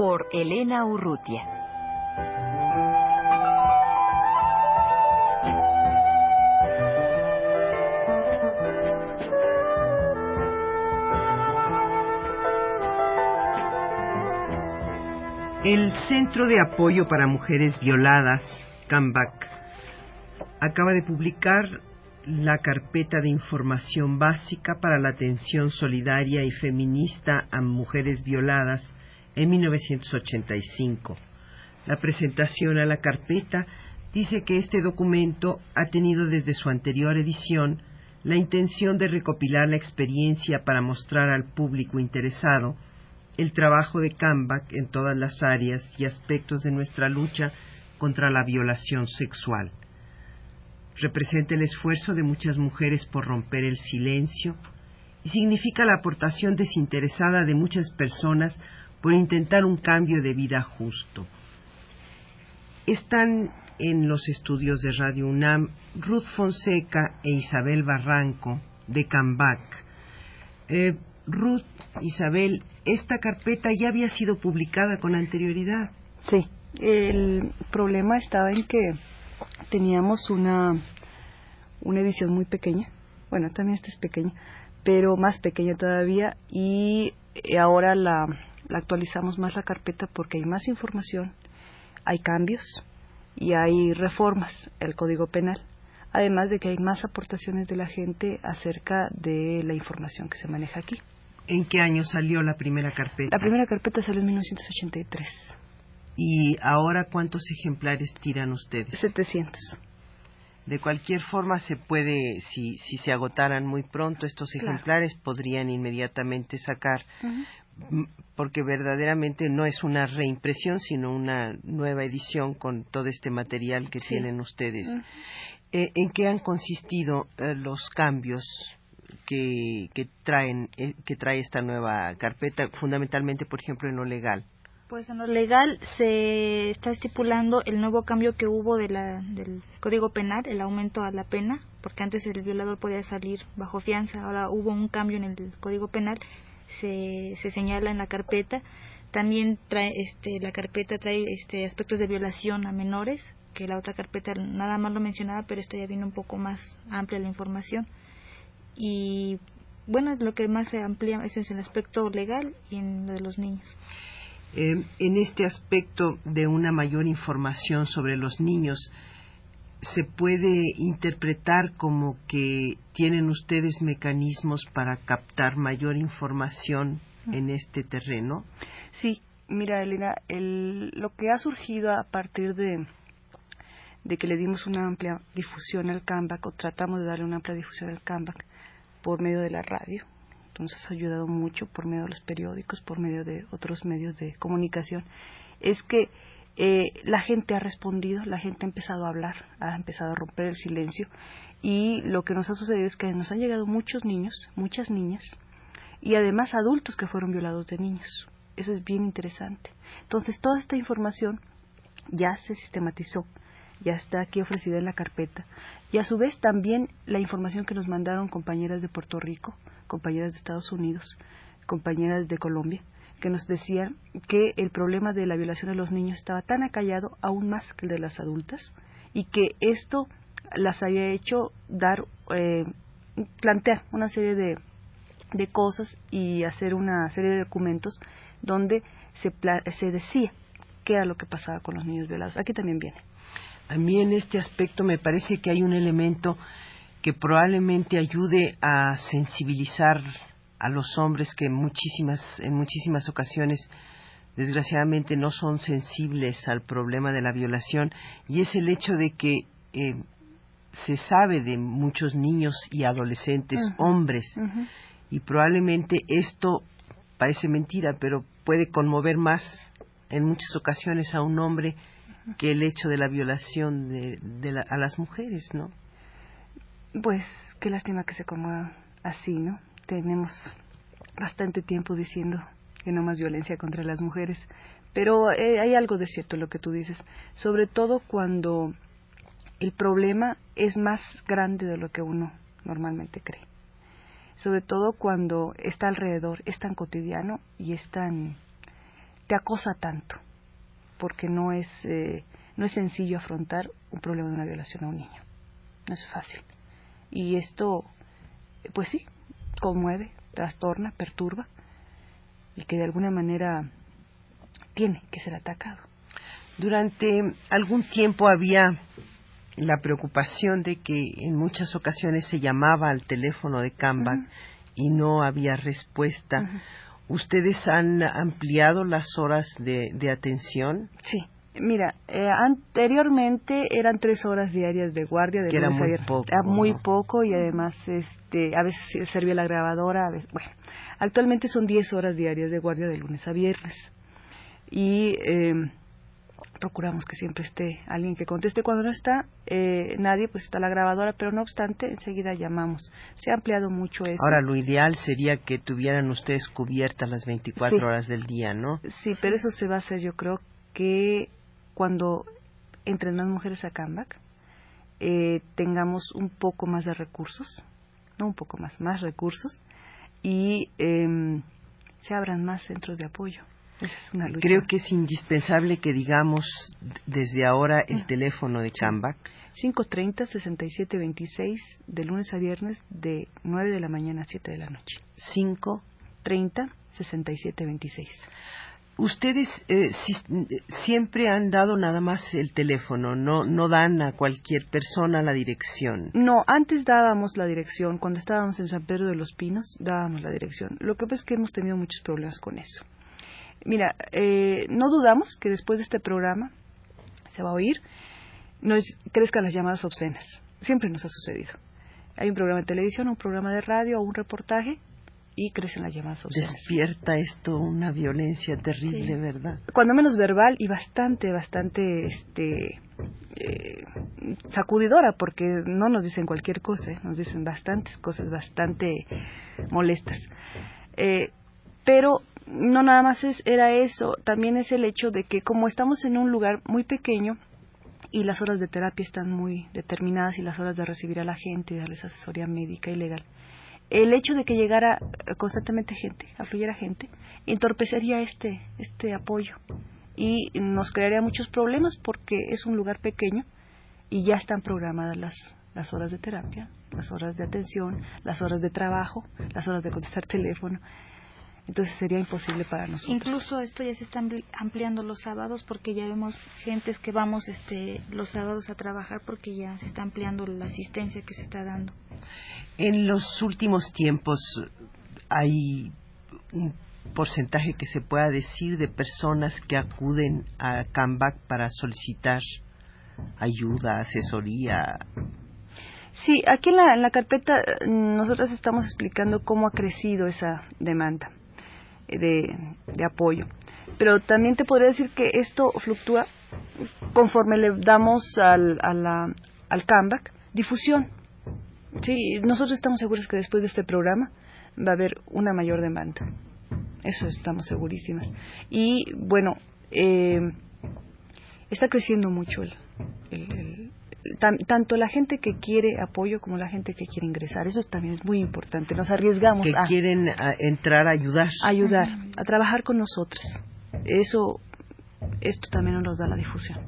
Por Elena Urrutia. El Centro de Apoyo para Mujeres Violadas, CAMBAC, acaba de publicar la carpeta de información básica para la atención solidaria y feminista a mujeres violadas en 1985. La presentación a la carpeta dice que este documento ha tenido desde su anterior edición la intención de recopilar la experiencia para mostrar al público interesado el trabajo de Cambach en todas las áreas y aspectos de nuestra lucha contra la violación sexual. Representa el esfuerzo de muchas mujeres por romper el silencio y significa la aportación desinteresada de muchas personas por intentar un cambio de vida justo. Están en los estudios de Radio UNAM Ruth Fonseca e Isabel Barranco de Cambac. Eh, Ruth, Isabel, esta carpeta ya había sido publicada con anterioridad. Sí, el problema estaba en que teníamos una, una edición muy pequeña, bueno, también esta es pequeña, pero más pequeña todavía, y ahora la, actualizamos más la carpeta porque hay más información, hay cambios y hay reformas al Código Penal, además de que hay más aportaciones de la gente acerca de la información que se maneja aquí. ¿En qué año salió la primera carpeta? La primera carpeta salió en 1983. ¿Y ahora cuántos ejemplares tiran ustedes? 700. De cualquier forma, se puede, si, si se agotaran muy pronto estos ejemplares, podrían inmediatamente sacar porque verdaderamente no es una reimpresión, sino una nueva edición con todo este material que tienen ustedes. Eh, ¿En qué han consistido eh, los cambios que, que traen eh, que trae esta nueva carpeta, fundamentalmente, por ejemplo, en lo legal? Pues en lo legal se está estipulando el nuevo cambio que hubo de la, del Código Penal, el aumento a la pena, porque antes el violador podía salir bajo fianza, ahora hubo un cambio en el Código Penal se, se señala en la carpeta. También trae, este, la carpeta trae este, aspectos de violación a menores, que la otra carpeta nada más lo mencionaba, pero esto ya viene un poco más amplia la información. Y bueno, lo que más se amplía es el aspecto legal y en lo de los niños. En este aspecto de una mayor información sobre los niños, se puede interpretar como que tienen ustedes mecanismos para captar mayor información en este terreno? Sí, mira, Elena, el, lo que ha surgido a partir de, de que le dimos una amplia difusión al CAMBAC, o tratamos de darle una amplia difusión al CAMBAC por medio de la radio, entonces ha ayudado mucho por medio de los periódicos, por medio de otros medios de comunicación, es que eh, la gente ha respondido, la gente ha empezado a hablar, ha empezado a romper el silencio y lo que nos ha sucedido es que nos han llegado muchos niños, muchas niñas y además adultos que fueron violados de niños. Eso es bien interesante. Entonces, toda esta información ya se sistematizó, ya está aquí ofrecida en la carpeta. Y a su vez también la información que nos mandaron compañeras de Puerto Rico, compañeras de Estados Unidos, compañeras de Colombia, que nos decían que el problema de la violación de los niños estaba tan acallado aún más que el de las adultas y que esto las había hecho dar eh, plantear una serie de, de cosas y hacer una serie de documentos donde se, se decía qué era lo que pasaba con los niños violados. Aquí también viene. A mí en este aspecto me parece que hay un elemento que probablemente ayude a sensibilizar a los hombres que en muchísimas, en muchísimas ocasiones desgraciadamente no son sensibles al problema de la violación y es el hecho de que eh, se sabe de muchos niños y adolescentes hombres y probablemente esto parece mentira, pero puede conmover más en muchas ocasiones a un hombre que el hecho de la violación de, a las mujeres, ¿no? Pues qué lástima que se conmueva así, ¿no? Tenemos bastante tiempo diciendo que no más violencia contra las mujeres, pero eh, hay algo de cierto en lo que tú dices, sobre todo cuando el problema es más grande de lo que uno normalmente cree. Sobre todo cuando está alrededor, es tan cotidiano y es tan te acosa tanto, porque no es eh, no es sencillo afrontar un problema de una violación a un niño. No es fácil. Y esto, pues sí, conmueve, trastorna, perturba y que de alguna manera tiene que ser atacado. Durante algún tiempo había la preocupación de que en muchas ocasiones se llamaba al teléfono de Canva y no había respuesta. ¿Ustedes han ampliado las horas de, atención? Sí. Mira, eh, anteriormente eran tres horas diarias de guardia de que era muy poco. Era muy poco y además este, a veces servía la grabadora. bueno, actualmente son diez horas diarias de guardia de lunes a viernes. Y eh, procuramos que siempre esté alguien que conteste. Cuando no está eh, nadie, pues está la grabadora, pero no obstante, enseguida llamamos. Se ha ampliado mucho eso. Ahora, lo ideal sería que tuvieran ustedes cubiertas las 24 horas del día, ¿no? Sí, pero eso se va a hacer, yo creo que cuando entren más mujeres a Canvac, eh, tengamos un poco más de recursos, no un poco más, más recursos, y eh, se abran más centros de apoyo. Creo que es indispensable que digamos desde ahora el teléfono de Chambac. 530-6726 de lunes a viernes de 9 de la mañana a 7 de la noche. 530-6726. Ustedes eh, siempre han dado nada más el teléfono, no, no dan a cualquier persona la dirección. No, antes dábamos la dirección, cuando estábamos en San Pedro de los Pinos dábamos la dirección. Lo que pasa es que hemos tenido muchos problemas con eso. Mira, eh, no dudamos que después de este programa se va a oír, nos crezcan las llamadas obscenas. Siempre nos ha sucedido. Hay un programa de televisión, un programa de radio o un reportaje y crecen las llamadas obscenas. Despierta esto una violencia terrible, ¿verdad? Cuando menos verbal y bastante, bastante, este, eh, sacudidora, porque no nos dicen cualquier cosa, ¿eh? nos dicen bastantes cosas bastante molestas. Eh, pero no nada más es, era eso, también es el hecho de que como estamos en un lugar muy pequeño y las horas de terapia están muy determinadas y las horas de recibir a la gente y darles asesoría médica y legal, el hecho de que llegara constantemente gente, afluyera gente, entorpecería este, este apoyo. Y nos crearía muchos problemas porque es un lugar pequeño y ya están programadas las, las horas de terapia, las horas de atención, las horas de trabajo, las horas de contestar teléfono entonces sería imposible para nosotros. Incluso esto ya se está ampliando los sábados porque ya vemos gentes que vamos este, los sábados a trabajar porque ya se está ampliando la asistencia que se está dando. En los últimos tiempos hay un porcentaje que se pueda decir de personas que acuden a CAMBAC para solicitar ayuda, asesoría. Sí, aquí en la, en la carpeta mm, nosotros estamos explicando cómo ha crecido esa demanda de, apoyo. Pero también te podría decir que esto fluctúa conforme le damos al, al comeback difusión. Sí, nosotros estamos seguros que después de este programa va a haber una mayor demanda. Eso estamos segurísimas. Y bueno, eh, está creciendo mucho el, tanto la gente que quiere apoyo como la gente que quiere ingresar. Eso también es muy importante. Nos arriesgamos que quieren entrar a ayudar. ayudar, a trabajar con nosotros. Eso, esto también nos da la difusión.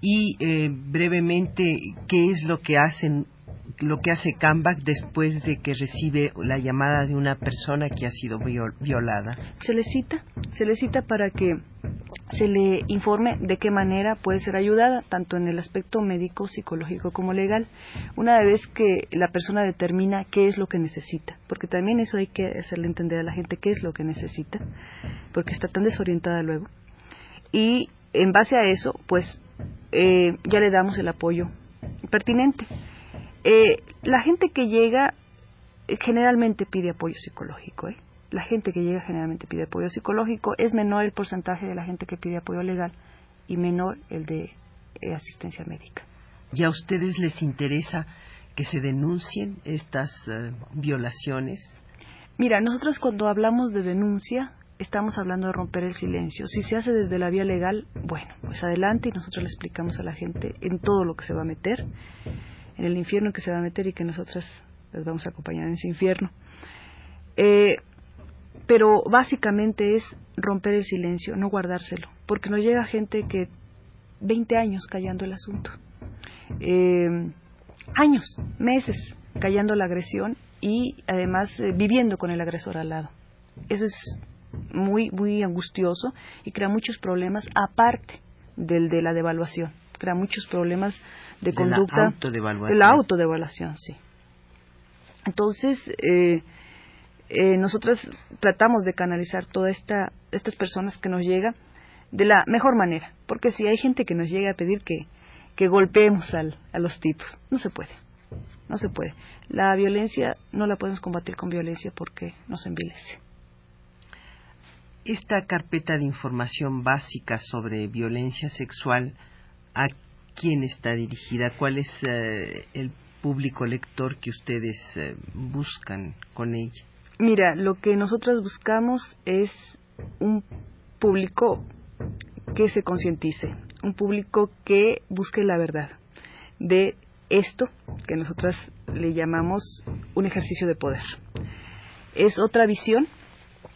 Y eh, brevemente, ¿qué es lo que hacen lo que hace Cambach después de que recibe la llamada de una persona que ha sido violada? Se le cita, se le cita para que se le informe de qué manera puede ser ayudada, tanto en el aspecto médico, psicológico como legal, una vez que la persona determina qué es lo que necesita, porque también eso hay que hacerle entender a la gente qué es lo que necesita, porque está tan desorientada luego. Y en base a eso, pues eh, ya le damos el apoyo pertinente. Eh, la gente que llega eh, generalmente pide apoyo psicológico, ¿eh? La gente que llega generalmente pide apoyo psicológico, es menor el porcentaje de la gente que pide apoyo legal y menor el de eh, asistencia médica. ¿Y a ustedes les interesa que se denuncien estas eh, violaciones? Mira, nosotros cuando hablamos de denuncia estamos hablando de romper el silencio. Si se hace desde la vía legal, bueno, pues adelante y nosotros le explicamos a la gente en todo lo que se va a meter, en el infierno que se va a meter y que nosotras les vamos a acompañar en ese infierno. Eh, pero básicamente es romper el silencio, no guardárselo, porque nos llega gente que 20 años callando el asunto, eh, años, meses callando la agresión y además eh, viviendo con el agresor al lado. Eso es muy, muy angustioso y crea muchos problemas aparte del de la devaluación. Crea muchos problemas de, conducta. La autodevaluación. De la autodevaluación, sí. Entonces, eh, eh, nosotros tratamos de canalizar todas esta, estas personas que nos llegan de la mejor manera. Porque si hay gente que nos llega a pedir que, que golpeemos al, a los tipos, no se puede. No se puede. La violencia no la podemos combatir con violencia porque nos envilece. Esta carpeta de información básica sobre violencia sexual, ¿a quién está dirigida? ¿Cuál es eh, el público lector que ustedes eh, buscan con ella? Mira, lo que nosotros buscamos es un público que se concientice, un público que busque la verdad de esto que nosotras le llamamos un ejercicio de poder. Es otra visión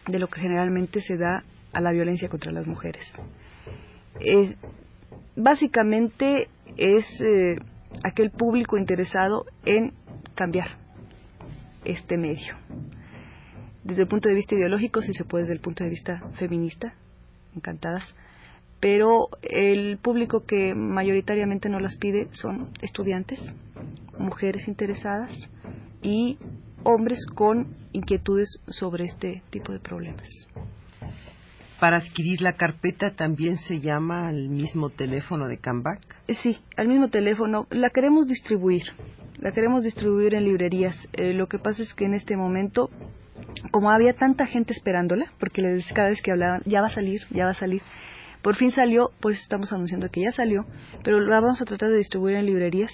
de lo que generalmente se da a la violencia contra las mujeres. básicamente es eh, aquel público interesado en cambiar este medio. Desde el punto de vista ideológico, si se puede, desde el punto de vista feminista, encantadas, pero el público que mayoritariamente no las pide son estudiantes, mujeres interesadas y hombres con inquietudes sobre este tipo de problemas. Para adquirir la carpeta también se llama al mismo teléfono de Cambac. Eh, sí, al mismo teléfono. La queremos distribuir. La queremos distribuir en librerías. Eh, lo que pasa es que en este momento, como había tanta gente esperándola, porque cada vez que hablaban, ya va a salir, ya va a salir, por fin salió, por eso estamos anunciando que ya salió, pero la vamos a tratar de distribuir en librerías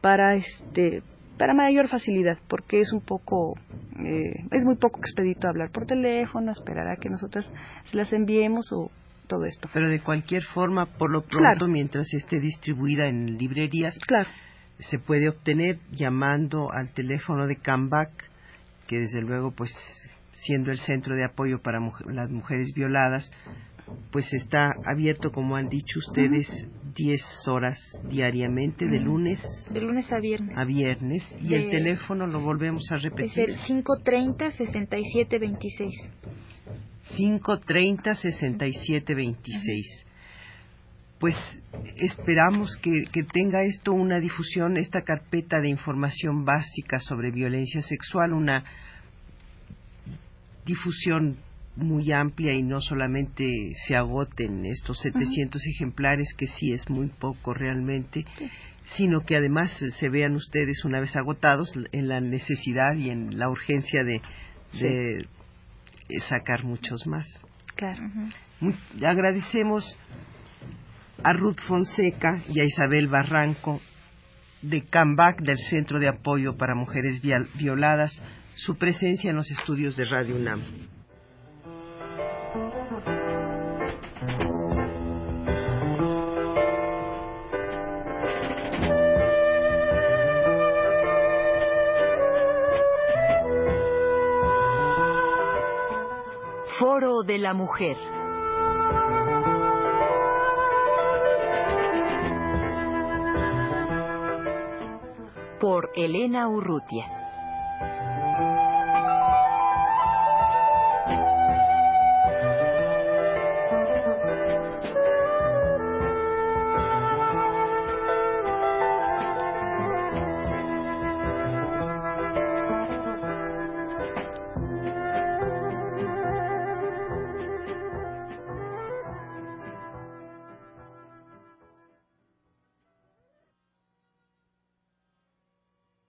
para este para mayor facilidad, porque es un poco, eh, es muy poco expedito hablar por teléfono, esperar a que nosotras se las enviemos o todo esto. Pero de cualquier forma, por lo pronto, mientras esté distribuida en librerías, claro. se puede obtener llamando al teléfono de CAMBAC, que desde luego, pues, siendo el centro de apoyo para las mujeres violadas, pues está abierto, como han dicho ustedes, 10 horas diariamente, de lunes. De lunes a viernes. A viernes. Y el teléfono lo volvemos a repetir. Es el 530-6726. 530-6726. Pues esperamos que, que tenga esto una difusión, esta carpeta de información básica sobre violencia sexual, una difusión muy amplia y no solamente se agoten estos 700 ejemplares, que sí es muy poco realmente, sino que además se vean ustedes una vez agotados en la necesidad y en la urgencia de, de sacar muchos más. Claro. agradecemos a Ruth Fonseca y a Isabel Barranco de CAMBAC, del Centro de Apoyo para Mujeres Violadas, su presencia en los estudios de Radio UNAM. Foro de la Mujer. Por Elena Urrutia.